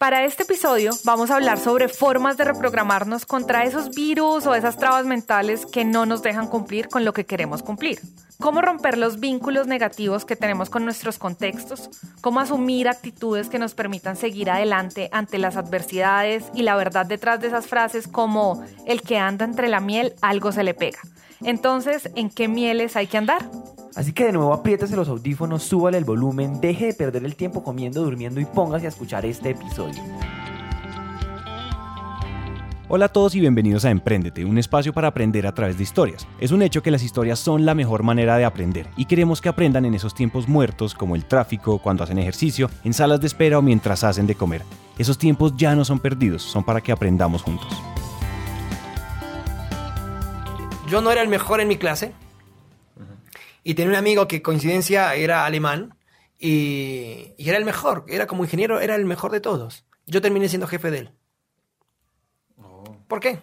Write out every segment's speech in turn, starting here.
Para este episodio vamos a hablar sobre formas de reprogramarnos contra esos virus o esas trabas mentales que no nos dejan cumplir con lo que queremos cumplir. Cómo romper los vínculos negativos que tenemos con nuestros contextos, cómo asumir actitudes que nos permitan seguir adelante ante las adversidades y la verdad detrás de esas frases como el que anda entre la miel algo se le pega. Entonces, ¿en qué mieles hay que andar? Así que de nuevo apriétese los audífonos, súbale el volumen, deje de perder el tiempo comiendo, durmiendo y póngase a escuchar este episodio. Hola a todos y bienvenidos a Emprendete, un espacio para aprender a través de historias. Es un hecho que las historias son la mejor manera de aprender y queremos que aprendan en esos tiempos muertos como el tráfico, cuando hacen ejercicio, en salas de espera o mientras hacen de comer. Esos tiempos ya no son perdidos, son para que aprendamos juntos. Yo no era el mejor en mi clase y tenía un amigo que coincidencia era alemán y, y era el mejor, era como ingeniero, era el mejor de todos. Yo terminé siendo jefe de él. ¿Por qué?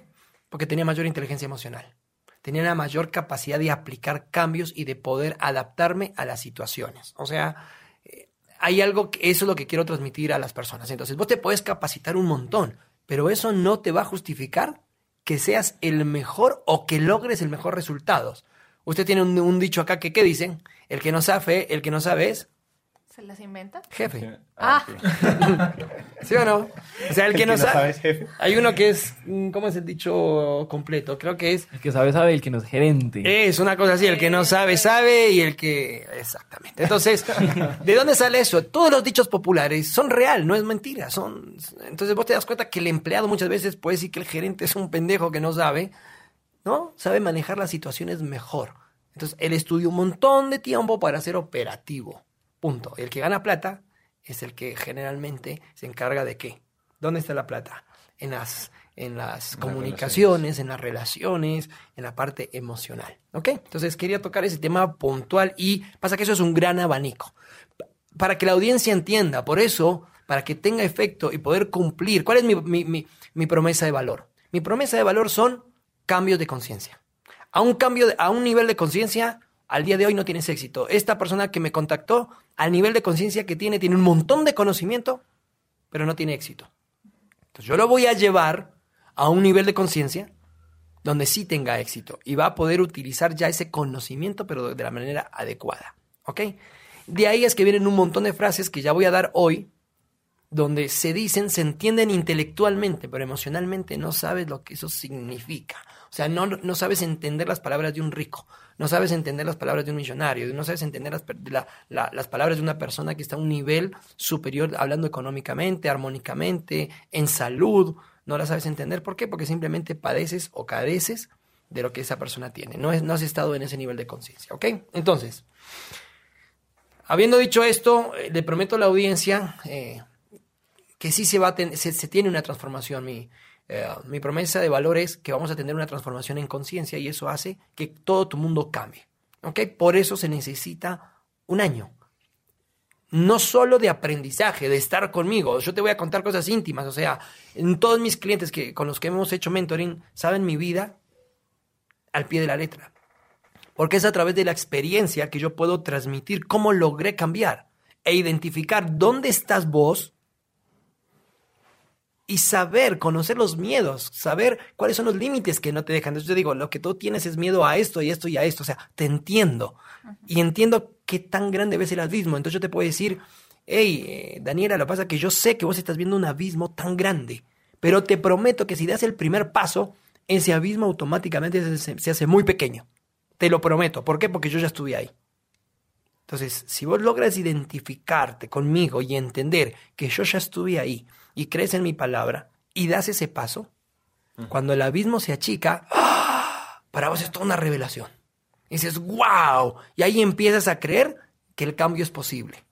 Porque tenía mayor inteligencia emocional. Tenía una mayor capacidad de aplicar cambios y de poder adaptarme a las situaciones. O sea, eh, hay algo que eso es lo que quiero transmitir a las personas. Entonces, vos te puedes capacitar un montón, pero eso no te va a justificar que seas el mejor o que logres el mejor resultados. Usted tiene un, un dicho acá que, ¿qué dicen? El que no sabe, el que no sabe es ¿Se las inventa? jefe. Ah, ¿Sí o no? O sea, el que, El no, que no sabe. sabe es jefe. Hay uno que es. mm, ¿Cómo es el dicho completo? Creo que es. El que sabe, sabe, el que no es gerente. Es una cosa así, el que no sabe, sabe y el que... Exactamente. Entonces, ¿de dónde sale eso? Todos los dichos populares son real, no es mentira. Son... Entonces vos te das cuenta que el empleado muchas veces puede decir que el gerente es un pendejo que no sabe, ¿no? Sabe manejar las situaciones mejor. Entonces, él estudia un montón de tiempo para ser operativo. Punto. El que gana plata es el que generalmente se encarga de qué. ¿Dónde está la plata? En las, en las comunicaciones, en las relaciones, en la parte emocional. ¿Ok? Entonces quería tocar ese tema puntual y pasa que eso es un gran abanico. Pa- Para que la audiencia entienda, por eso, para que tenga efecto y poder cumplir, ¿cuál es mi, mi- mi- mi promesa de valor? Mi promesa de valor son cambios de conciencia. A un cambio, de- a un nivel de conciencia, al día de hoy no tienes éxito. Esta persona que me contactó, al nivel de conciencia que tiene, tiene un montón de conocimiento, pero no tiene éxito. Entonces yo lo voy a llevar a un nivel de conciencia donde sí tenga éxito y va a poder utilizar ya ese conocimiento, pero de la manera adecuada. ¿Ok? De ahí es que vienen un montón de frases que ya voy a dar hoy, donde se dicen, se entienden intelectualmente, pero emocionalmente no sabes lo que eso significa. O sea, no, no sabes entender las palabras de un rico, no sabes entender las palabras de un millonario, no sabes entender las, la- la- las palabras de una persona que está a un nivel superior hablando económicamente, armónicamente, en salud. No las sabes entender. ¿Por qué? Porque simplemente padeces o careces de lo que esa persona tiene. No, es, no has estado en ese nivel de conciencia. ¿Ok? Entonces, habiendo dicho esto, eh, le prometo a la audiencia eh, que sí se, va a se, se tiene una transformación. Mi, eh, mi promesa de valor es que vamos a tener una transformación en conciencia y eso hace que todo tu mundo cambie. ¿ok? Por eso se necesita un año. No solo de aprendizaje, de estar conmigo. Yo te voy a contar cosas íntimas. O sea, en todos mis clientes que, con los que hemos hecho mentoring saben mi vida al pie de la letra. Porque es a través de la experiencia que yo puedo transmitir cómo logré cambiar e identificar dónde estás vos y saber, conocer los miedos, saber cuáles son los límites que no te dejan. Entonces yo digo, lo que tú tienes es miedo a esto y esto y a esto. O sea, te entiendo. Y entiendo qué tan grande ves el abismo. Entonces yo te puedo decir, hey, eh, Daniela, lo que pasa es que yo sé que vos estás viendo un abismo tan grande, pero te prometo que si das el primer paso, ese abismo automáticamente se, se hace muy pequeño. Te lo prometo. ¿Por qué? Porque yo ya estuve ahí. Entonces, si vos logras identificarte conmigo y entender que yo ya estuve ahí y crees en mi palabra y das ese paso, cuando el abismo se achica, ¡ah! para vos es toda una revelación. Y dices, wow, y ahí empiezas a creer que el cambio es posible.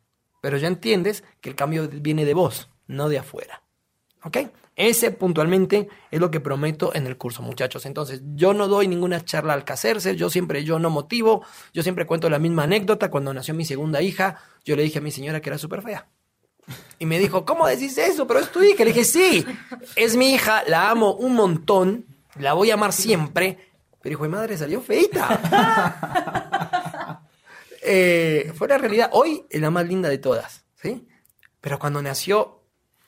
Pero ya entiendes que el cambio viene de vos, no de afuera. ¿Ok? Ese puntualmente es lo que prometo en el curso, muchachos. Entonces, yo no doy ninguna charla al caserse, yo siempre, yo no motivo, yo siempre cuento la misma anécdota. Cuando nació mi segunda hija, yo le dije a mi señora que era súper fea. Y me dijo, ¿cómo decís eso? Pero es tu hija. Le dije, sí, es mi hija, la amo un montón, la voy a amar siempre. Pero hijo de madre, salió feita. Eh, fue la realidad. Hoy es la más linda de todas, ¿sí? Pero cuando nació,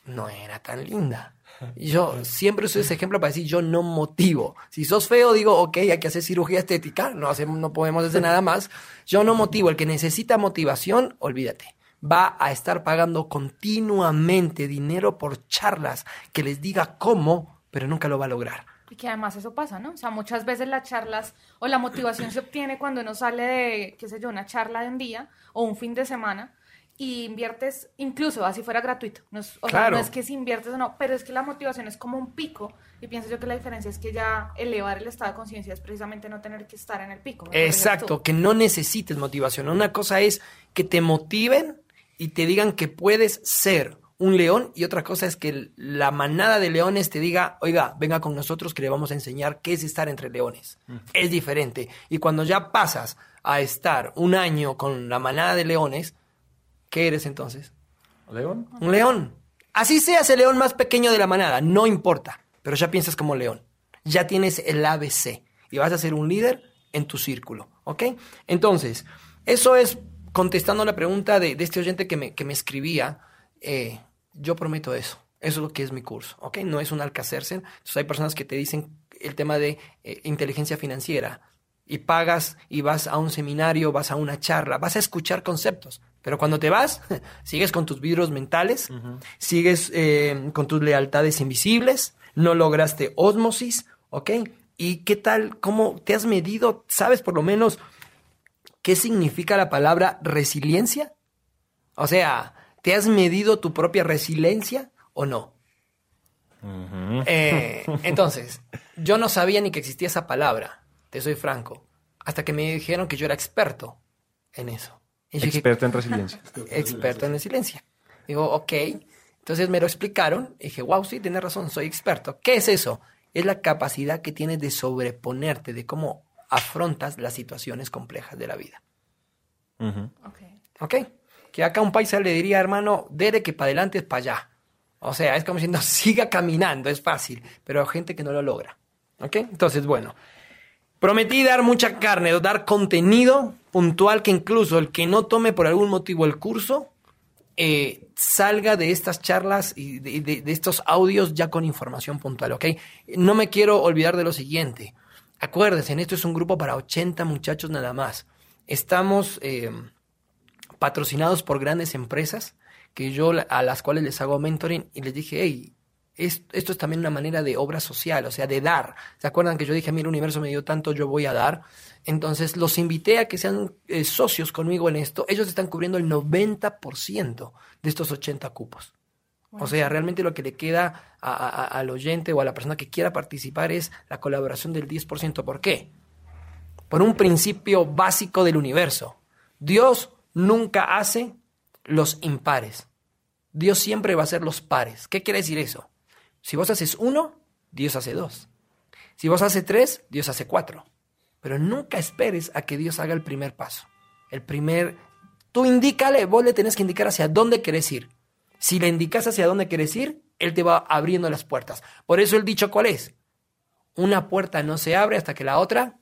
no era tan linda. Yo siempre uso ese ejemplo para decir yo no motivo. Si sos feo, digo, ok, hay que hacer cirugía estética, no, hacemos, no podemos hacer nada más. Yo no motivo. El que necesita motivación, olvídate. Va a estar pagando continuamente dinero por charlas que les diga cómo, pero nunca lo va a lograr. Y que además eso pasa, ¿no? O sea, muchas veces las charlas o la motivación se obtiene cuando uno sale de, qué sé yo, una charla de un día o un fin de semana y inviertes, incluso así fuera gratuito. No es, o sea, no es que si inviertes o no, pero es que la motivación es como un pico y pienso yo que la diferencia es que ya elevar el estado de conciencia es precisamente no tener que estar en el pico. Exacto, que no necesites motivación. Una cosa es que te motiven y te digan que puedes ser un león y otra cosa es que la manada de leones te diga, oiga, venga con nosotros que le vamos a enseñar qué es estar entre leones. Es diferente. Y cuando ya pasas a estar un año con la manada de leones, ¿Qué eres entonces? ¿León? Un león. Así seas el león más pequeño de la manada, no importa, pero ya piensas como león. Ya tienes el ABC y vas a ser un líder en tu círculo, ¿ok? Entonces, eso es contestando la pregunta de, este oyente que me, que me escribía, eh, yo prometo eso. Eso es lo que es mi curso, ¿ok? No es un alcacerse. Entonces hay personas que te dicen el tema de eh, inteligencia financiera y pagas y vas a un seminario, vas a una charla, vas a escuchar conceptos. Pero cuando te vas, sigues con tus vidrios mentales, sigues eh, con tus lealtades invisibles, no lograste osmosis, ¿ok? ¿Y qué tal? ¿Cómo te has medido? ¿Sabes por lo menos qué significa la palabra resiliencia? O sea, ¿te has medido tu propia resiliencia o no? Eh, entonces, yo no sabía ni que existía esa palabra, te soy franco, hasta que me dijeron que yo era experto en eso. Experto en resiliencia. Experto en resiliencia. Digo, ok. Entonces me lo explicaron. Y dije, wow, sí, tienes razón, soy experto. ¿Qué es eso? Es la capacidad que tienes de sobreponerte, de cómo afrontas las situaciones complejas de la vida. Ok. Ok. Que acá un paisa le diría, hermano, dere que para adelante es para allá. O sea, es como diciendo, siga caminando, es fácil. Pero hay gente que no lo logra. ¿Ok? Entonces, bueno. Prometí dar mucha carne, dar contenido puntual que incluso el que no tome por algún motivo el curso eh, salga de estas charlas y de, estos audios ya con información puntual, ¿ok? No me quiero olvidar de lo siguiente. Acuérdense, esto es un grupo para 80 muchachos nada más. Estamos eh, patrocinados por grandes empresas que yo a las cuales les hago mentoring y les dije, hey, esto es también una manera de obra social, o sea, de dar. ¿Se acuerdan que yo dije, a mí el universo me dio tanto, yo voy a dar? Entonces los invité a que sean eh, socios conmigo en esto. Ellos están cubriendo el 90% de estos 80 cupos. O sea, realmente lo que le queda al oyente o a la persona que quiera participar es la colaboración del 10%. ¿Por qué? Por un principio básico del universo. Dios nunca hace los impares. Dios siempre va a hacer los pares. ¿Qué quiere decir eso? Si vos haces uno, Dios hace dos. Si vos haces tres, Dios hace cuatro. Pero nunca esperes a que Dios haga el primer paso. El primer... Tú indícale, vos le tenés que indicar hacia dónde querés ir. Si le indicas hacia dónde querés ir, Él te va abriendo las puertas. Por eso el dicho, ¿cuál es? Una puerta no se abre hasta que la otra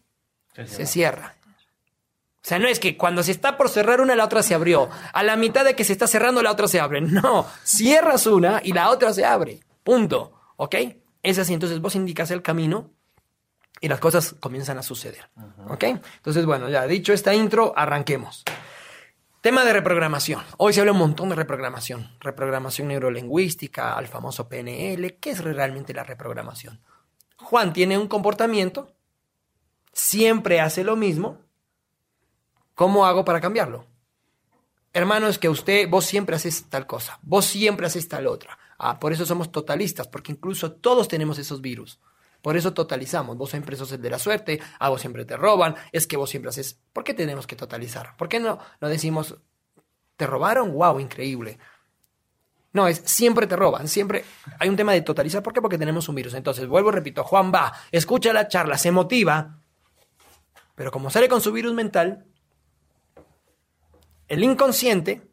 se, cierra. O sea, no es que cuando se está por cerrar una, la otra se abrió. A la mitad de que se está cerrando, la otra se abre. No, cierras una y la otra se abre. Punto. ¿Ok? Es así, entonces vos indicas el camino y las cosas comienzan a suceder. ¿Ok? Entonces, bueno, ya dicho esta intro, arranquemos. Tema de reprogramación. Hoy se habla un montón de reprogramación. Reprogramación neurolingüística, al famoso PNL. ¿Qué es realmente la reprogramación? Juan tiene un comportamiento, siempre hace lo mismo. ¿Cómo hago para cambiarlo? Hermano, es que usted, vos siempre haces tal cosa, vos siempre haces tal otra. Ah, por eso somos totalistas, porque incluso todos tenemos esos virus. Por eso totalizamos. Vos siempre sos el de la suerte, a vos siempre te roban, es que vos siempre haces. ¿Por qué tenemos que totalizar? ¿Por qué no, no decimos, te robaron? ¡Wow! Increíble. No, es siempre te roban, siempre hay un tema de totalizar. ¿Por qué? Porque tenemos un virus. Entonces, vuelvo y repito, Juan va, escucha la charla, se motiva, pero como sale con su virus mental, el inconsciente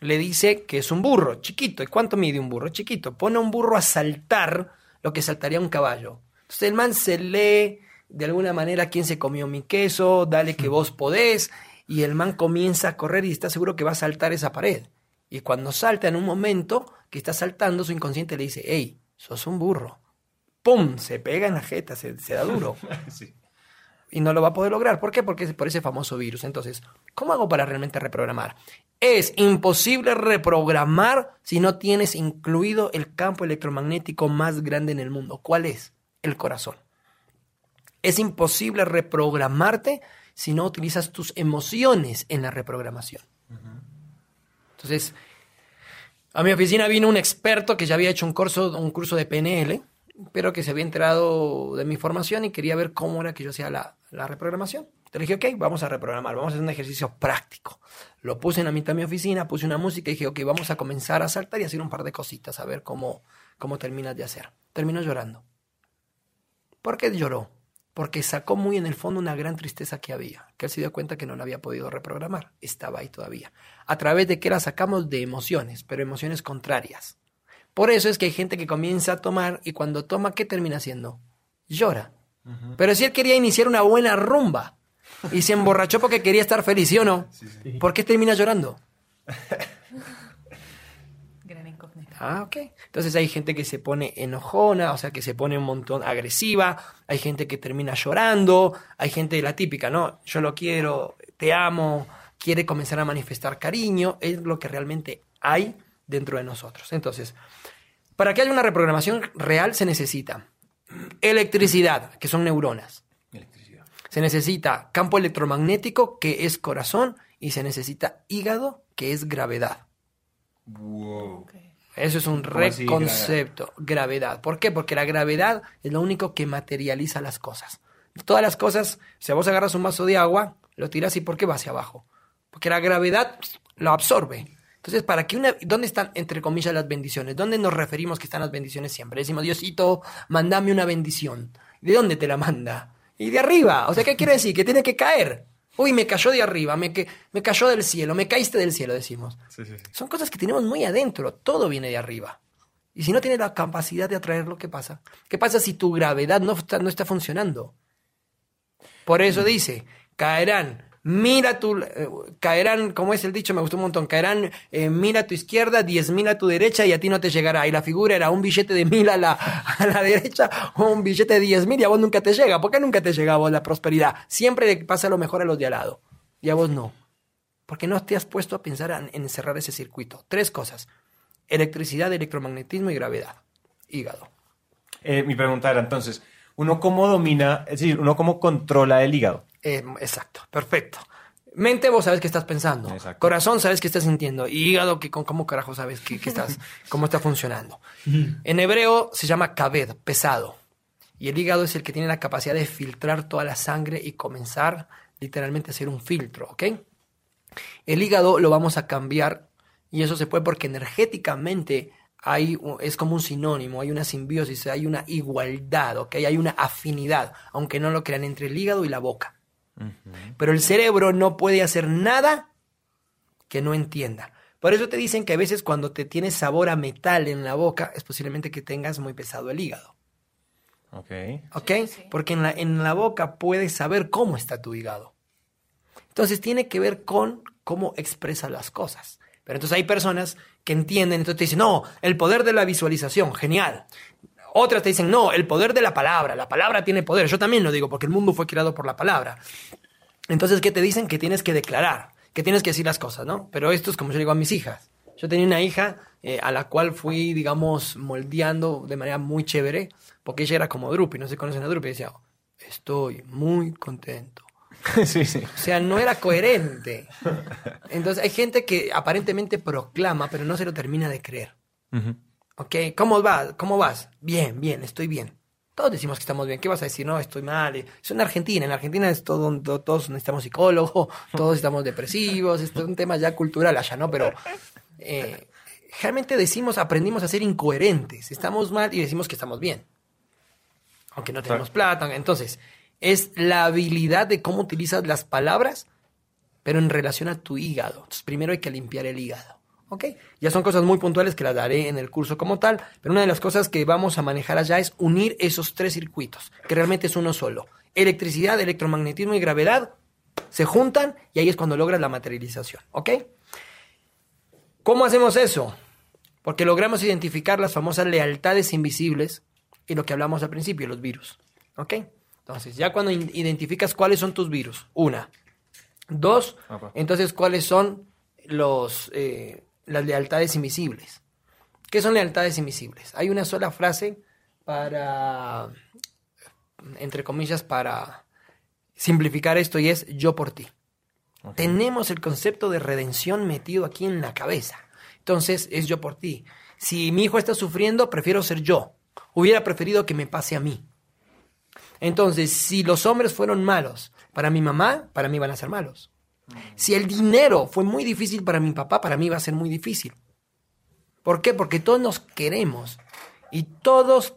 le dice que es un burro chiquito. ¿Y cuánto mide un burro chiquito? Pone a un burro a saltar lo que saltaría un caballo. Entonces el man se lee de alguna manera quién se comió mi queso, dale que vos podés, y el man comienza a correr y está seguro que va a saltar esa pared. Y cuando salta en un momento que está saltando, su inconsciente le dice, hey, sos un burro. ¡Pum! Se pega en la jeta, se, da duro. Y no lo va a poder lograr. ¿Por qué? Porque es por ese famoso virus. Entonces, ¿cómo hago para realmente reprogramar? Es imposible reprogramar si no tienes incluido el campo electromagnético más grande en el mundo. ¿Cuál es? El corazón. Es imposible reprogramarte si no utilizas tus emociones en la reprogramación. Entonces, a mi oficina vino un experto que ya había hecho un curso, un curso de PNL, pero que se había enterado de mi formación y quería ver cómo era que yo hacía la, reprogramación. Entonces dije, ok, vamos a reprogramar, vamos a hacer un ejercicio práctico. Lo puse en la mitad de mi oficina, puse una música y dije, ok, vamos a comenzar a saltar y hacer un par de cositas, a ver cómo, cómo terminas de hacer. Terminó llorando. ¿Por qué lloró? porque sacó muy en el fondo una gran tristeza que había, que él se dio cuenta que no la había podido reprogramar, estaba ahí todavía. ¿A través de que la sacamos? De emociones, pero emociones contrarias. Por eso es que hay gente que comienza a tomar y cuando toma, ¿qué termina haciendo? Llora. Pero si él quería iniciar una buena rumba y se emborrachó porque quería estar feliz, ¿sí o no? ¿Por qué termina llorando? Ah, ok. Entonces hay gente que se pone enojona, o sea, que se pone un montón agresiva, hay gente que termina llorando, hay gente de la típica, ¿no? Yo lo quiero, te amo, quiere comenzar a manifestar cariño, es lo que realmente hay dentro de nosotros. Entonces, para que haya una reprogramación real se necesita electricidad, que son neuronas. Electricidad. Se necesita campo electromagnético, que es corazón, y se necesita hígado, que es gravedad. Wow. Eso es un reconcepto, gravedad. ¿Por qué? Porque la gravedad es lo único que materializa las cosas. Todas las cosas, si vos agarras un vaso de agua, lo tiras y ¿por qué va hacia abajo? Porque la gravedad lo absorbe. Entonces, ¿para qué una, ¿dónde están, entre comillas, las bendiciones? ¿Dónde nos referimos que están las bendiciones siempre? Decimos, Diosito, mandame una bendición. ¿De dónde te la manda? Y de arriba. O sea, ¿qué quiere decir? Que tiene que caer. Uy, me cayó de arriba, me, me cayó del cielo, me caíste del cielo, decimos. Son cosas que tenemos muy adentro, todo viene de arriba. Y si no tienes la capacidad de atraerlo, ¿qué pasa? ¿Qué pasa si tu gravedad no está, no está funcionando? Por eso mm. dice, caerán mira tu, eh, caerán, como es el dicho, me gustó un montón, caerán eh, mil a tu izquierda, diez mil a tu derecha y a ti no te llegará. Y la figura era un billete de mil a la, a la derecha o un billete de diez mil y a vos nunca te llega. ¿Por qué nunca te llega a vos la prosperidad? Siempre le pasa lo mejor a los de al lado y a vos no. Porque no te has puesto a pensar en, cerrar ese circuito. Tres cosas. Electricidad, electromagnetismo y gravedad. Hígado. Eh, mi pregunta era entonces, ¿uno cómo domina, es decir, uno cómo controla el hígado? Eh, exacto, perfecto. Mente, vos sabes qué estás pensando. Corazón, sabes qué estás sintiendo. Y hígado, que con cómo carajo sabes qué, estás, cómo está funcionando. En hebreo se llama kaved, pesado. Y el hígado es el que tiene la capacidad de filtrar toda la sangre y comenzar literalmente a hacer un filtro, ¿ok? El hígado lo vamos a cambiar y eso se puede porque energéticamente hay, es como un sinónimo, hay una simbiosis, hay una igualdad, ¿ok? Hay una afinidad, aunque no lo crean, entre el hígado y la boca. Pero el cerebro no puede hacer nada que no entienda. Por eso te dicen que a veces cuando te tienes sabor a metal en la boca, es posiblemente que tengas muy pesado el hígado. Ok. ¿Ok? Porque en la, en la boca puedes saber cómo está tu hígado. Entonces tiene que ver con cómo expresa las cosas. Pero entonces hay personas que entienden, entonces te dicen, no, el poder de la visualización, genial. Otras te dicen, no, el poder de la palabra, la palabra tiene poder. Yo también lo digo, porque el mundo fue creado por la palabra. Entonces, ¿qué te dicen? Que tienes que declarar, que tienes que decir las cosas, ¿no? Pero esto es como yo digo a mis hijas. Yo tenía una hija eh, a la cual fui, digamos, moldeando de manera muy chévere, porque ella era como Drupi, no se conocen a Drupi, y decía, estoy muy contento. sí, sí. O sea, no era coherente. Entonces, hay gente que aparentemente proclama, pero no se lo termina de creer. ¿Ok? ¿Cómo vas? ¿Cómo vas? Bien, bien, estoy bien. Todos decimos que estamos bien. ¿Qué vas a decir? No, estoy mal. Es en Argentina. En Argentina es todo, todos necesitamos psicólogos, todos estamos depresivos. Esto es un tema ya cultural allá, ¿no? Pero eh, realmente decimos, aprendimos a ser incoherentes. Estamos mal y decimos que estamos bien. Aunque no tenemos plata. Entonces, es la habilidad de cómo utilizas las palabras, pero en relación a tu hígado. Entonces, primero hay que limpiar el hígado. ¿Ok? Ya son cosas muy puntuales que las daré en el curso como tal, pero una de las cosas que vamos a manejar allá es unir esos tres circuitos, que realmente es uno solo. Electricidad, electromagnetismo y gravedad se juntan y ahí es cuando logras la materialización. ¿Ok? ¿Cómo hacemos eso? Porque logramos identificar las famosas lealtades invisibles y lo que hablamos al principio, los virus. ¿Ok? Entonces, ya cuando identificas cuáles son tus virus, una. Dos, entonces, cuáles son los, eh, las lealtades invisibles. ¿Qué son lealtades invisibles? Hay una sola frase para, entre comillas, para simplificar esto y es yo por ti. Tenemos el concepto de redención metido aquí en la cabeza. Entonces es yo por ti. Si mi hijo está sufriendo, prefiero ser yo. Hubiera preferido que me pase a mí. Entonces, si los hombres fueron malos para mi mamá, para mí van a ser malos. Si el dinero fue muy difícil para mi papá, para mí va a ser muy difícil. ¿Por qué? Porque todos nos queremos y todos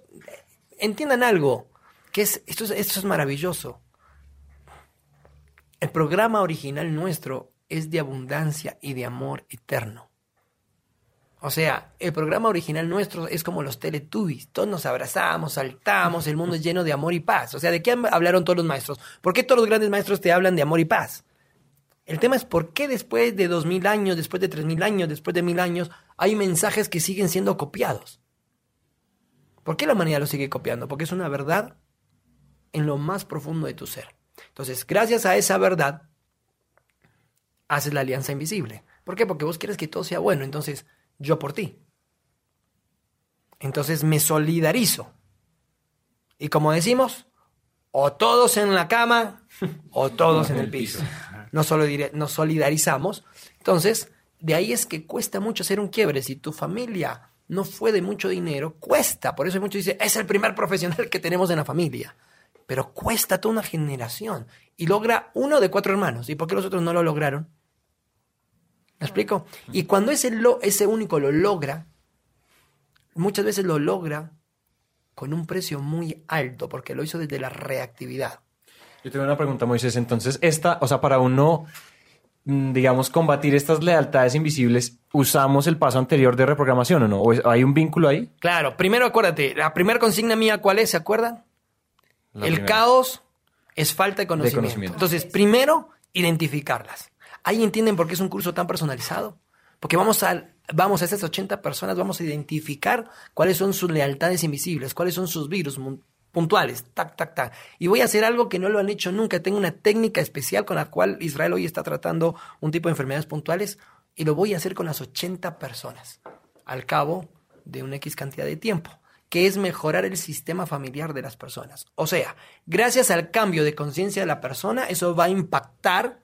entiendan algo, que es, esto, esto es maravilloso. El programa original nuestro es de abundancia y de amor eterno. O sea, el programa original nuestro es como los Teletubbies. Todos nos abrazamos, saltamos, el mundo es lleno de amor y paz. O sea, ¿de qué hablaron todos los maestros? ¿Por qué todos los grandes maestros te hablan de amor y paz? El tema es por qué después de dos mil años, después de tres mil años, después de mil años, hay mensajes que siguen siendo copiados. ¿Por qué la humanidad lo sigue copiando? Porque es una verdad en lo más profundo de tu ser. Entonces, gracias a esa verdad, haces la alianza invisible. ¿Por qué? Porque vos quieres que todo sea bueno. Entonces, yo por ti. Entonces me solidarizo. Y como decimos, o todos en la cama o todos en el piso. Nos, nos solidarizamos. Entonces, de ahí es que cuesta mucho hacer un quiebre. Si tu familia no fue de mucho dinero, cuesta. Por eso muchos dicen, es el primer profesional que tenemos en la familia. Pero cuesta toda una generación. Y logra uno de cuatro hermanos. ¿Y por qué los otros no lo lograron? ¿Me explico? Y cuando ese, lo, ese único lo logra, muchas veces lo logra con un precio muy alto, porque lo hizo desde la reactividad. Yo tengo una pregunta, Moisés. Entonces, esta, o sea, para uno, mm, digamos, combatir estas lealtades invisibles, ¿usamos el paso anterior de reprogramación o no? ¿O hay un vínculo ahí? Claro, primero acuérdate, la primera consigna mía, ¿cuál es? ¿Se acuerdan? el caos es falta de conocimiento. Entonces, primero, identificarlas. Ahí entienden por qué es un curso tan personalizado. Porque vamos a, vamos a esas 80 personas, vamos a identificar cuáles son sus lealtades invisibles, cuáles son sus virus puntuales, tac, tac, tac. Y voy a hacer algo que no lo han hecho nunca. Tengo una técnica especial con la cual Israel hoy está tratando un tipo de enfermedades puntuales y lo voy a hacer con las 80 personas al cabo de una X cantidad de tiempo que es mejorar el sistema familiar de las personas. O sea, gracias al cambio de conciencia de la persona, eso va a impactar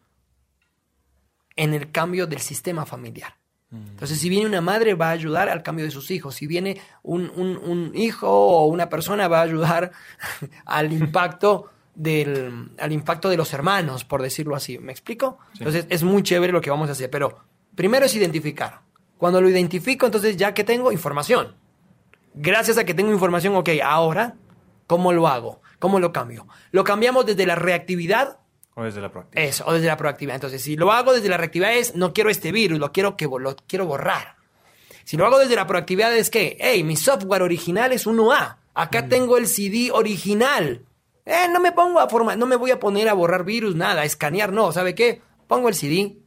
en el cambio del sistema familiar. Mm. Entonces, si viene una madre, va a ayudar al cambio de sus hijos. Si viene un, hijo o una persona, va a ayudar al impacto del al impacto de los hermanos, por decirlo así. ¿Me explico? Entonces, es muy chévere lo que vamos a hacer. Pero primero es identificar. Cuando lo identifico, entonces ya que tengo información. Gracias a que tengo información, ok, ahora, ¿cómo lo hago? ¿Cómo lo cambio? Lo cambiamos desde la reactividad o desde la proactividad. Eso, o desde la proactividad. Entonces, si lo hago desde la reactividad es, no quiero este virus, lo quiero, que, lo quiero borrar. Si lo hago desde la proactividad es que, hey, mi software original es 1A. Acá mm. tengo el CD original. Eh, no me pongo a formar, no me voy a poner a borrar virus, nada, a escanear, no. ¿Sabe qué? Pongo el CD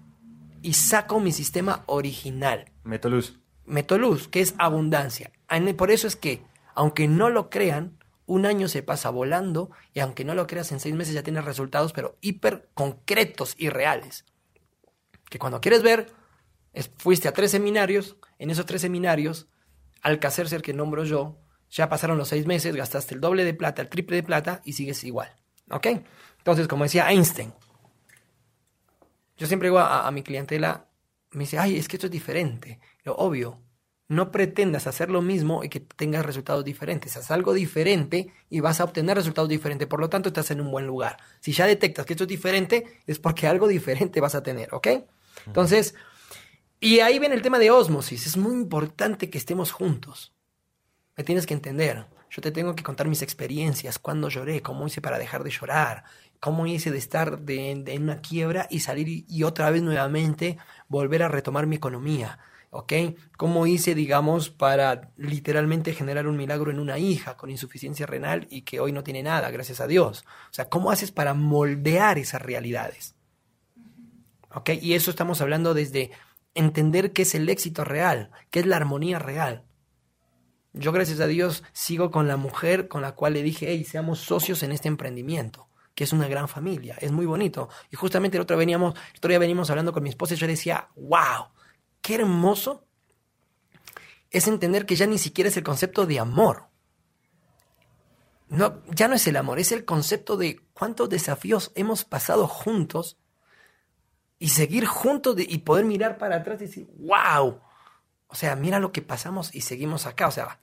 y saco mi sistema original. Meto luz. Meto luz, que es abundancia. Por eso es que, aunque no lo crean, un año se pasa volando y aunque no lo creas, en seis meses ya tienes resultados, pero hiper concretos y reales. Que cuando quieres ver, fuiste a tres seminarios, en esos tres seminarios, al ser que nombro yo, ya pasaron los seis meses, gastaste el doble de plata, el triple de plata y sigues igual. ¿Ok? Entonces, como decía Einstein, yo siempre digo a, a mi clientela, me dice, ay, es que esto es diferente. Lo obvio, no pretendas hacer lo mismo y que tengas resultados diferentes. Haz algo diferente y vas a obtener resultados diferentes. Por lo tanto, estás en un buen lugar. Si ya detectas que esto es diferente, es porque algo diferente vas a tener, ¿ok? Entonces, y ahí viene el tema de osmosis. Es muy importante que estemos juntos. Me tienes que entender. Yo te tengo que contar mis experiencias, cuándo lloré, cómo hice para dejar de llorar, cómo hice de estar en una quiebra y salir y otra vez nuevamente volver a retomar mi economía ¿ok? ¿Cómo hice, digamos, para literalmente generar un milagro en una hija con insuficiencia renal y que hoy no tiene nada, gracias a Dios? O sea, ¿cómo haces para moldear esas realidades? ¿Ok? Y eso estamos hablando desde entender qué es el éxito real, qué es la armonía real. Yo, gracias a Dios, sigo con la mujer con la cual le dije, hey, seamos socios en este emprendimiento, que es una gran familia, es muy bonito. Y justamente el otro, veníamos, el otro día venimos hablando con mi esposa y yo decía, wow, qué hermoso es entender que ya ni siquiera es el concepto de amor. No, ya no es el amor, es el concepto de cuántos desafíos hemos pasado juntos y seguir juntos y poder mirar para atrás y decir, wow, o sea, mira lo que pasamos y seguimos acá. O sea,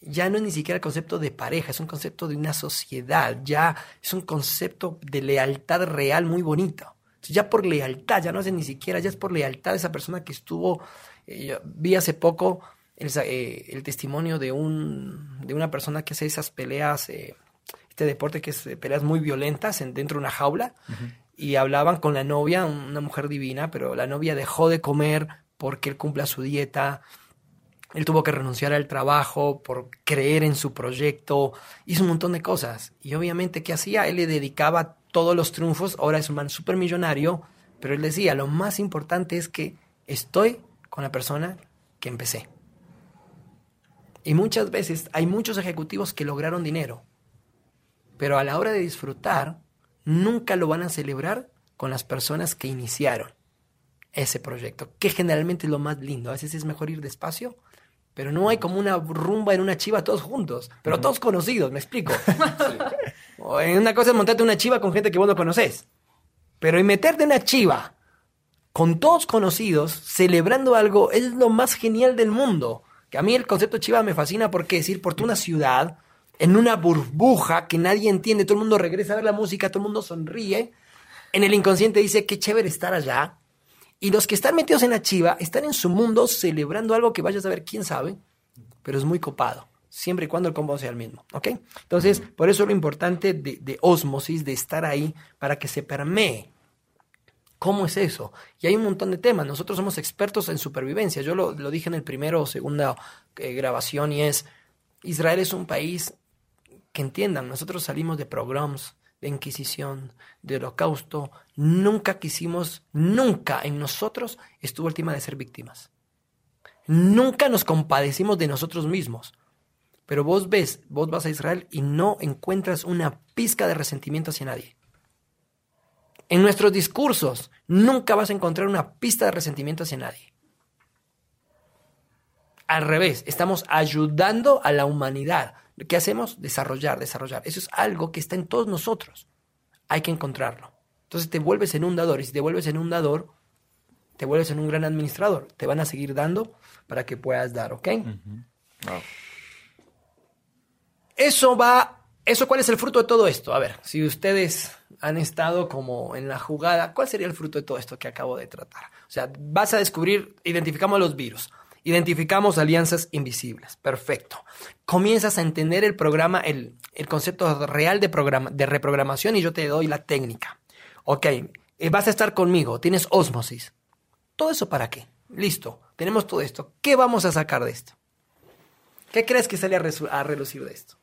ya no es ni siquiera el concepto de pareja, es un concepto de una sociedad, ya es un concepto de lealtad real muy bonito. Ya por lealtad, ya no es ni siquiera, ya es por lealtad de esa persona que estuvo. Eh, vi hace poco el, eh, el, testimonio de, un, de una persona que hace esas peleas, eh, este deporte que es peleas muy violentas en, dentro de una jaula. Y hablaban con la novia, una mujer divina, pero la novia dejó de comer porque él cumpla su dieta. Él tuvo que renunciar al trabajo por creer en su proyecto. Hizo un montón de cosas. Y obviamente, ¿qué hacía? Él le dedicaba todos los triunfos. Ahora es un man súper millonario. Pero él decía, lo más importante es que estoy con la persona que empecé. Y muchas veces hay muchos ejecutivos que lograron dinero. Pero a la hora de disfrutar, nunca lo van a celebrar con las personas que iniciaron ese proyecto, que generalmente es lo más lindo. A veces es mejor ir despacio, pero no hay como una rumba en una chiva todos juntos, pero todos conocidos, me explico. en una cosa es montarte una chiva con gente que vos no conoces, pero en meterte una chiva con todos conocidos, celebrando algo, es lo más genial del mundo. Que a mí el concepto chiva me fascina porque es ir por una ciudad, en una burbuja que nadie entiende, todo el mundo regresa a ver la música, todo el mundo sonríe. En el inconsciente dice, qué chévere estar allá. Y los que están metidos en la chiva están en su mundo celebrando algo que vayas a ver quién sabe, pero es muy copado, siempre y cuando el combo sea el mismo, ¿ok? Entonces, por eso lo importante de, de osmosis, de estar ahí, para que se permee. ¿Cómo es eso? Y hay un montón de temas. Nosotros somos expertos en supervivencia. Yo lo, lo dije en el primero o segunda eh, grabación y es, Israel es un país que entiendan, nosotros salimos de programas de Inquisición, de Holocausto, nunca quisimos, nunca en nosotros estuvo el tema de ser víctimas. Nunca nos compadecimos de nosotros mismos. Pero vos ves, vos vas a Israel y no encuentras una pizca de resentimiento hacia nadie. En nuestros discursos nunca vas a encontrar una pista de resentimiento hacia nadie. Al revés, estamos ayudando a la humanidad. ¿Qué hacemos? Desarrollar, desarrollar. Eso es algo que está en todos nosotros. Hay que encontrarlo. Entonces te vuelves en un dador y si te vuelves en un dador, te vuelves en un gran administrador. Te van a seguir dando para que puedas dar, ¿ok? Eso va, eso cuál es el fruto de todo esto. A ver, si ustedes han estado como en la jugada, ¿cuál sería el fruto de todo esto que acabo de tratar? O sea, vas a descubrir, identificamos los virus. Identificamos alianzas invisibles. Perfecto. Comienzas a entender el programa, el, concepto real de, programa, de reprogramación y yo te doy la técnica. Ok, eh, vas a estar conmigo, tienes osmosis. ¿Todo eso para qué? Listo, tenemos todo esto. ¿Qué vamos a sacar de esto? ¿Qué crees que sale a, relucir de esto?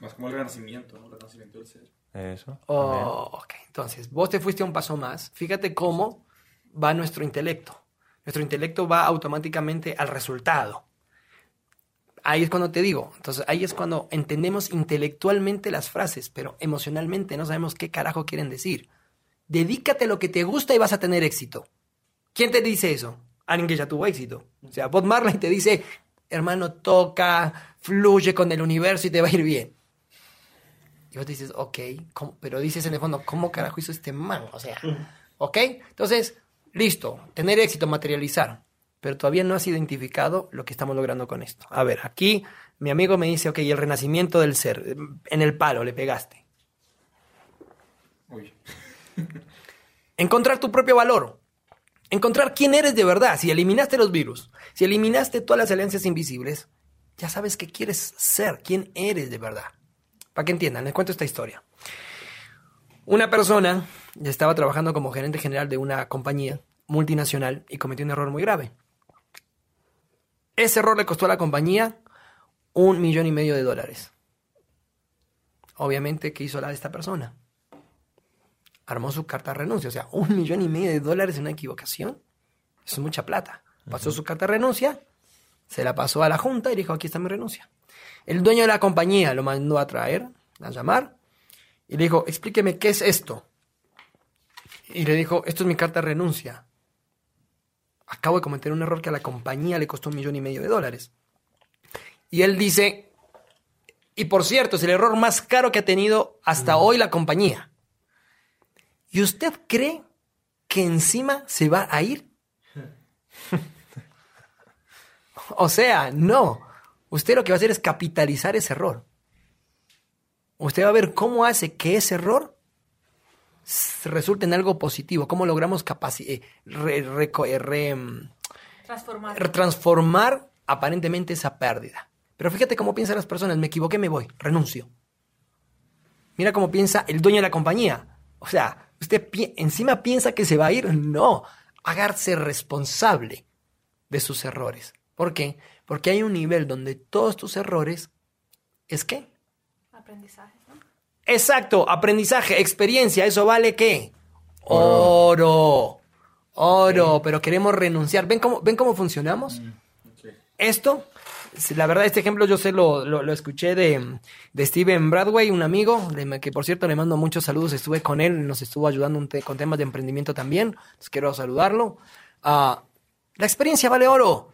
más como el renacimiento, ¿no? El renacimiento del ser. Eso. Oh, ok. Entonces, vos te fuiste un paso más. Fíjate cómo va nuestro intelecto. Nuestro intelecto va automáticamente al resultado. Ahí es cuando te digo, entonces ahí es cuando entendemos intelectualmente las frases, pero emocionalmente no sabemos qué carajo quieren decir. Dedícate a lo que te gusta y vas a tener éxito. ¿Quién te dice eso? Alguien que ya tuvo éxito. O sea, Bob Marley te dice, hermano, toca, fluye con el universo y te va a ir bien. Y vos dices, ok, pero dices en el fondo, ¿cómo carajo hizo este man? O sea, ¿ok? Entonces, Listo, tener éxito, materializar. Pero todavía no has identificado lo que estamos logrando con esto. A ver, aquí mi amigo me dice, ok, el renacimiento del ser. En el palo le pegaste. Uy. Encontrar tu propio valor. Encontrar quién eres de verdad. Si eliminaste los virus, si eliminaste todas las alianzas invisibles, ya sabes qué quieres ser, quién eres de verdad. Para que entiendan, les cuento esta historia. Una persona estaba trabajando como gerente general de una compañía multinacional y cometió un error muy grave. Ese error le costó a la compañía un millón y medio de dólares. Obviamente, ¿qué hizo la de esta persona? Armó su carta de renuncia. O sea, un millón y medio de dólares en una equivocación. es mucha plata. Pasó su carta de renuncia, se la pasó a la junta y dijo, aquí está mi renuncia. El dueño de la compañía lo mandó a traer, a llamar, y le dijo, explíqueme qué es esto. Y le dijo, esto es mi carta de renuncia. Acabo de cometer un error que a la compañía le costó un millón y medio de dólares. Y él dice, y por cierto, es el error más caro que ha tenido hasta hoy la compañía. ¿Y usted cree que encima se va a ir? o sea, no. Usted lo que va a hacer es capitalizar ese error. Usted va a ver cómo hace que ese error resulte en algo positivo, cómo logramos eh, eh, mm, transformar. transformar aparentemente esa pérdida. Pero fíjate cómo piensan las personas, me equivoqué, me voy, renuncio. Mira cómo piensa el dueño de la compañía. O sea, usted encima piensa que se va a ir. No, hagarse responsable de sus errores. ¿Por qué? Porque hay un nivel donde todos tus errores es qué? Aprendizaje. Exacto, aprendizaje, experiencia, ¿eso vale qué? Oro. Oro, pero queremos renunciar. ¿Ven cómo, ven cómo funcionamos? Mm, Esto la verdad, este ejemplo yo sé, lo, lo, escuché de, de, Steven Bradway, un amigo, que por cierto le mando muchos saludos, estuve con él, nos estuvo ayudando con temas de emprendimiento también, entonces quiero saludarlo. Ah, la experiencia vale oro,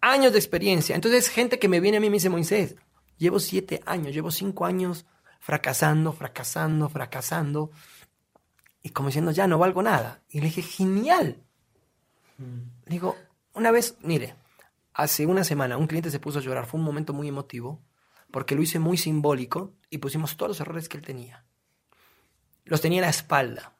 años de experiencia. Entonces, gente que me viene a mí me dice, Moisés, llevo siete años, llevo cinco años fracasando, fracasando, fracasando, y como diciendo, ya no valgo nada. Y le dije, genial. Mm. Digo, una vez, mire, Hace una semana un cliente se puso a llorar, fue un momento muy emotivo, porque lo hice muy simbólico y pusimos todos los errores que él tenía. Los tenía en la espalda.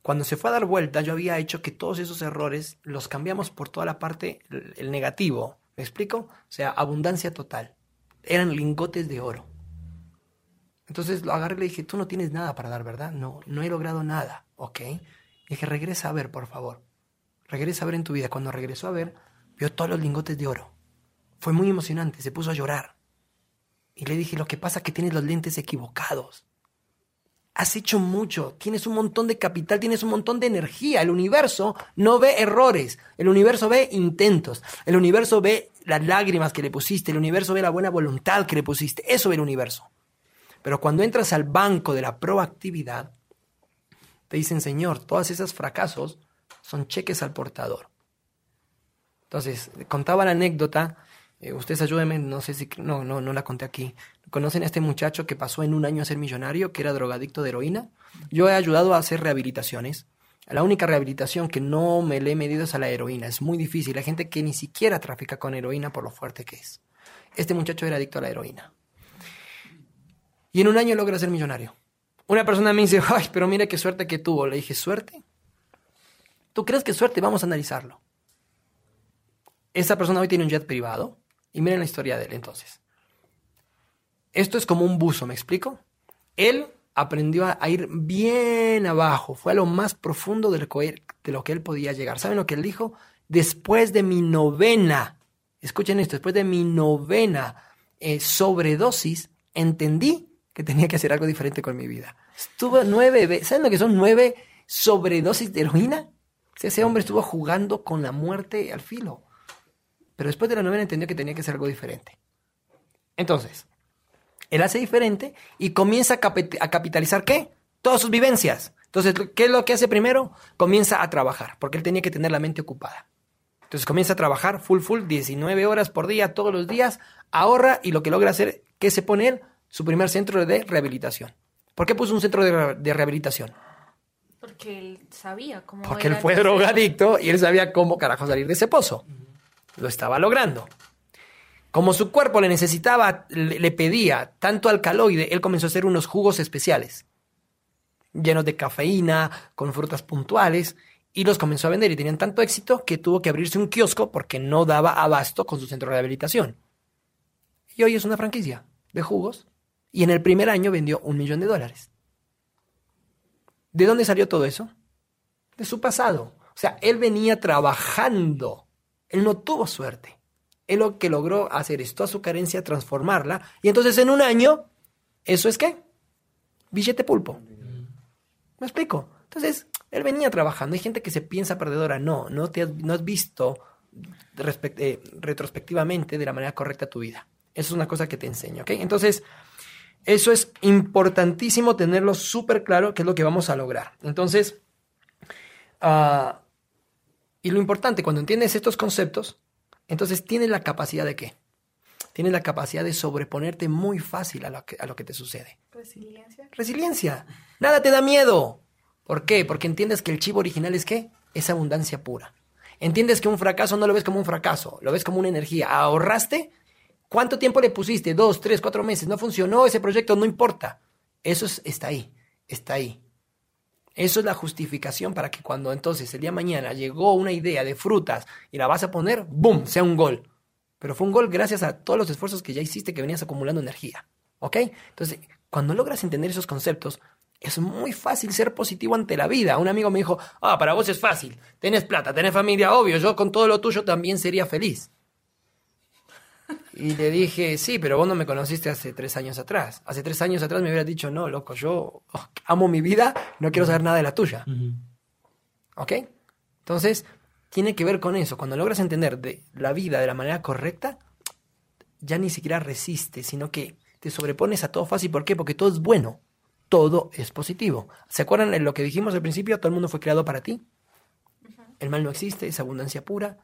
Cuando se fue a dar vuelta, yo había hecho que todos esos errores los cambiamos por toda la parte, el negativo. ¿Me explico? O sea, abundancia total. Eran lingotes de oro. Entonces lo agarré y le dije, tú no tienes nada para dar, ¿verdad? No, no he logrado nada, ¿ok? Y dije, regresa a ver, por favor. Regresa a ver en tu vida. Cuando regresó a ver, vio todos los lingotes de oro. Fue muy emocionante, se puso a llorar. Y le dije, lo que pasa es que tienes los lentes equivocados. Has hecho mucho, tienes un montón de capital, tienes un montón de energía. El universo no ve errores, el universo ve intentos, el universo ve las lágrimas que le pusiste, el universo ve la buena voluntad que le pusiste. Eso ve el universo. Pero cuando entras al banco de la proactividad, te dicen, Señor, todos esos fracasos son cheques al portador. Entonces, contaba la anécdota, eh, ustedes ayúdenme, no sé si, no, no, no la conté aquí. ¿Conocen a este muchacho que pasó en un año a ser millonario, que era drogadicto de heroína? Yo he ayudado a hacer rehabilitaciones. La única rehabilitación que no me le he medido es a la heroína. Es muy difícil. Hay gente que ni siquiera trafica con heroína por lo fuerte que es. Este muchacho era adicto a la heroína. Y en un año logra ser millonario. Una persona me dice, ay, pero mire qué suerte que tuvo. Le dije, ¿suerte? ¿Tú crees que suerte? Vamos a analizarlo. Esa persona hoy tiene un jet privado. Y miren la historia de él entonces. Esto es como un buzo, ¿me explico? Él aprendió a, ir bien abajo, fue a lo más profundo de lo, que, de lo que él podía llegar. ¿Saben lo que él dijo? Después de mi novena, escuchen esto, después de mi novena eh, sobredosis, entendí que tenía que hacer algo diferente con mi vida. Estuvo nueve, ¿saben lo que son nueve sobredosis de heroína? ese hombre estuvo jugando con la muerte al filo. Pero después de la novena entendió que tenía que hacer algo diferente. Entonces, él hace diferente y comienza a, capitalizar ¿qué? Todas sus vivencias. Entonces, ¿qué es lo que hace primero? Comienza a trabajar, porque él tenía que tener la mente ocupada. Entonces comienza a trabajar full, full, 19 horas por día, todos los días, ahorra y lo que logra hacer, ¿qué se pone él? Su primer centro de rehabilitación. ¿Por qué puso un centro de, rehabilitación? Porque él sabía cómo. Porque él fue drogadicto y él sabía cómo carajo salir de ese pozo lo estaba logrando. Como su cuerpo le necesitaba, le, pedía tanto alcaloide, él comenzó a hacer unos jugos especiales, llenos de cafeína, con frutas puntuales, y los comenzó a vender y tenían tanto éxito que tuvo que abrirse un kiosco porque no daba abasto con su centro de rehabilitación. Y hoy es una franquicia de jugos y en el primer año vendió un millón de dólares. ¿De dónde salió todo eso? De su pasado. O sea, él venía trabajando él no tuvo suerte. Él lo que logró hacer es toda su carencia, transformarla. Y entonces en un año, ¿eso es qué? Billete pulpo. ¿Me explico? Entonces, Él venía trabajando. Hay gente que se piensa perdedora. No, no, te has, no has visto eh, retrospectivamente de la manera correcta tu vida. Eso es una cosa que te enseño, ¿ok? Entonces, eso es importantísimo tenerlo súper claro, qué es lo que vamos a lograr. Entonces, ah, y lo importante, cuando entiendes estos conceptos, entonces tienes la capacidad de qué? Tienes la capacidad de sobreponerte muy fácil a lo que, a lo que te sucede. Resiliencia. Resiliencia. Nada te da miedo. ¿Por qué? Porque entiendes que el chivo original es qué? Es abundancia pura. Entiendes que un fracaso no lo ves como un fracaso, lo ves como una energía. ¿Ahorraste? ¿Cuánto tiempo le pusiste? Dos, tres, cuatro meses. No funcionó ese proyecto, no importa. Eso está ahí, está ahí. Eso es la justificación para que cuando entonces el día mañana llegó una idea de frutas y la vas a poner, ¡boom!, sea un gol. Pero fue un gol gracias a todos los esfuerzos que ya hiciste que venías acumulando energía. ¿Ok? Entonces, cuando logras entender esos conceptos, es muy fácil ser positivo ante la vida. Un amigo me dijo, ah, para vos es fácil, tenés plata, tenés familia, obvio, yo con todo lo tuyo también sería feliz. Y le dije, sí, pero vos no me conociste hace tres años atrás. Hace tres años atrás me hubieras dicho, no, loco, yo amo mi vida, no quiero saber nada de la tuya. ¿Ok? Entonces, tiene que ver con eso. Cuando logras entender de la vida de la manera correcta, ya ni siquiera resistes, sino que te sobrepones a todo fácil. ¿Por qué? Porque todo es bueno todo es positivo. ¿Se acuerdan de lo que dijimos al principio? Todo el mundo fue creado para ti. El mal no existe, es abundancia pura,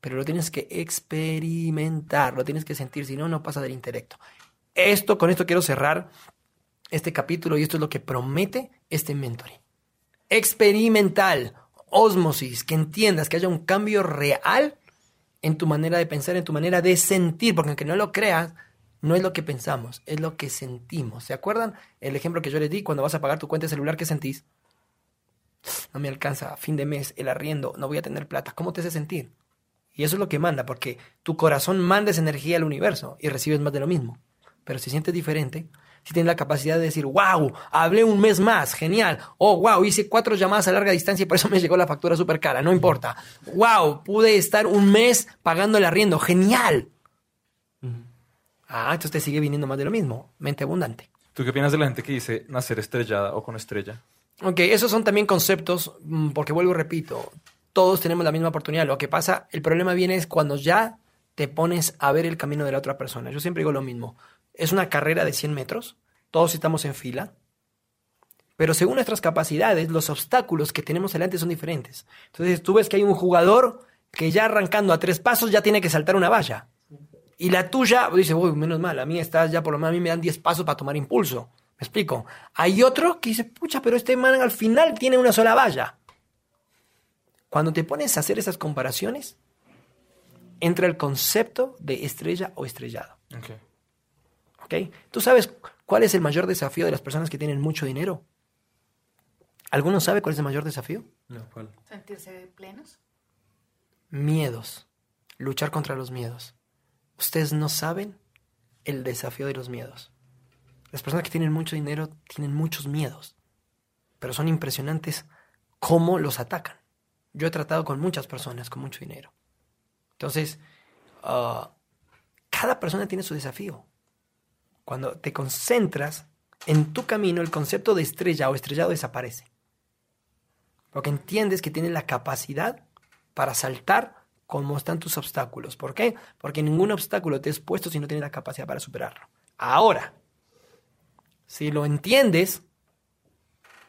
pero lo tienes que experimentar, lo tienes que sentir, si no, no pasa del intelecto. Esto, con esto quiero cerrar este capítulo y esto es lo que promete este mentoring. Experimental, osmosis, que entiendas que haya un cambio real en tu manera de pensar, en tu manera de sentir, porque aunque no lo creas, no es lo que pensamos, es lo que sentimos. ¿Se acuerdan el ejemplo que yo les di cuando vas a pagar tu cuenta de celular? ¿Qué sentís? No me alcanza, fin de mes, el arriendo, no voy a tener plata. ¿Cómo te hace sentir? Y eso es lo que manda, porque tu corazón manda esa energía al universo y recibes más de lo mismo. Pero si sientes diferente, si tienes la capacidad de decir, wow, hablé un mes más, genial. Oh, wow, hice cuatro llamadas a larga distancia y por eso me llegó la factura súper cara, no importa. Wow, pude estar un mes pagando el arriendo, genial. Ah, entonces te sigue viniendo más de lo mismo. Mente abundante. ¿Tú qué opinas de la gente que dice nacer estrellada o con estrella? Ok, esos son también conceptos, mm, porque vuelvo y repito, todos tenemos la misma oportunidad. Lo que pasa, el problema viene es cuando ya te pones a ver el camino de la otra persona. Yo siempre digo lo mismo. Es una carrera de 100 metros, todos estamos en fila, pero según nuestras capacidades, los obstáculos que tenemos delante son diferentes. Entonces tú ves que hay un jugador que ya arrancando a tres pasos ya tiene que saltar una valla. Y la tuya, dice, uy, menos mal, a mí estás ya por lo menos a mí me dan 10 pasos para tomar impulso. ¿Me explico? Hay otro que dice, pucha, pero este man al final tiene una sola valla. Cuando te pones a hacer esas comparaciones, entra el concepto de estrella o estrellado. Okay. ¿Ok? ¿Tú sabes cuál es el mayor desafío de las personas que tienen mucho dinero? ¿Alguno sabe cuál es el mayor desafío? No, ¿cuál? Sentirse plenos. Miedos. Luchar contra los miedos. Ustedes no saben el desafío de los miedos. Las personas que tienen mucho dinero tienen muchos miedos, pero son impresionantes cómo los atacan. Yo he tratado con muchas personas con mucho dinero. Entonces, ah, cada persona tiene su desafío. Cuando te concentras en tu camino, el concepto de estrella o estrellado desaparece. Porque entiendes que tienes la capacidad para saltar cómo están tus obstáculos. ¿Por qué? Porque ningún obstáculo te es puesto si no tienes la capacidad para superarlo. Ahora, si lo entiendes,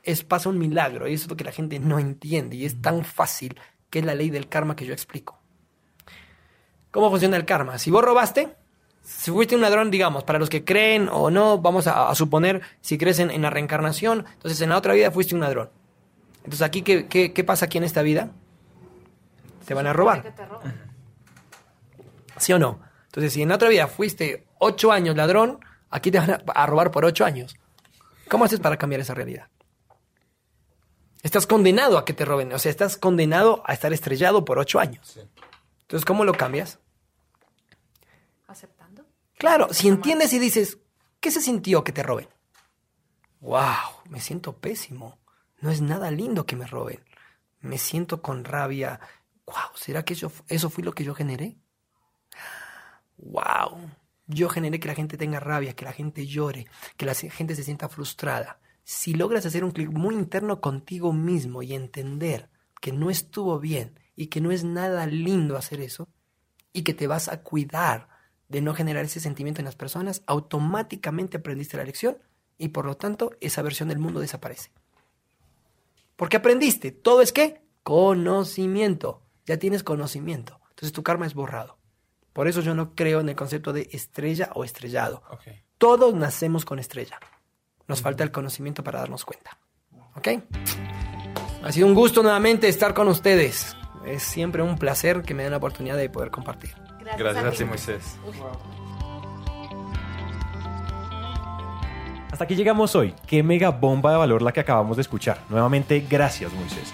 es pasa un milagro y eso es lo que la gente no entiende y es tan fácil que es la ley del karma que yo explico. ¿Cómo funciona el karma? Si vos robaste, si fuiste un ladrón, digamos, para los que creen o no, vamos a, suponer, si crees en, la reencarnación, entonces en la otra vida fuiste un ladrón. Entonces aquí, ¿qué, qué pasa aquí en esta vida? te van a robar. ¿Sí o no? Entonces, si en otra vida fuiste ocho años ladrón, aquí te van a, robar por ocho años. ¿Cómo haces para cambiar esa realidad? Estás condenado a que te roben, o sea, estás condenado a estar estrellado por ocho años. Entonces, ¿cómo lo cambias? Aceptando. Claro, si entiendes y dices, ¿qué se sintió que te roben? ¡Wow! Me siento pésimo. No es nada lindo que me roben. Me siento con rabia, wow, ¿será que eso, eso fue lo que yo generé? Wow, yo generé que la gente tenga rabia, que la gente llore, que la gente se sienta frustrada. Si logras hacer un clic muy interno contigo mismo y entender que no estuvo bien y que no es nada lindo hacer eso y que te vas a cuidar de no generar ese sentimiento en las personas, automáticamente aprendiste la lección y por lo tanto esa versión del mundo desaparece. Porque aprendiste, todo es qué? Conocimiento. Ya tienes conocimiento. Entonces tu karma es borrado. Por eso yo no creo en el concepto de estrella o estrellado. Todos nacemos con estrella. Nos falta el conocimiento para darnos cuenta. ¿Ok? Ha sido un gusto nuevamente estar con ustedes. Es siempre un placer que me den la oportunidad de poder compartir. Gracias, a ti, Moisés. Hasta aquí llegamos hoy. Qué mega bomba de valor la que acabamos de escuchar. Nuevamente, gracias, Moisés.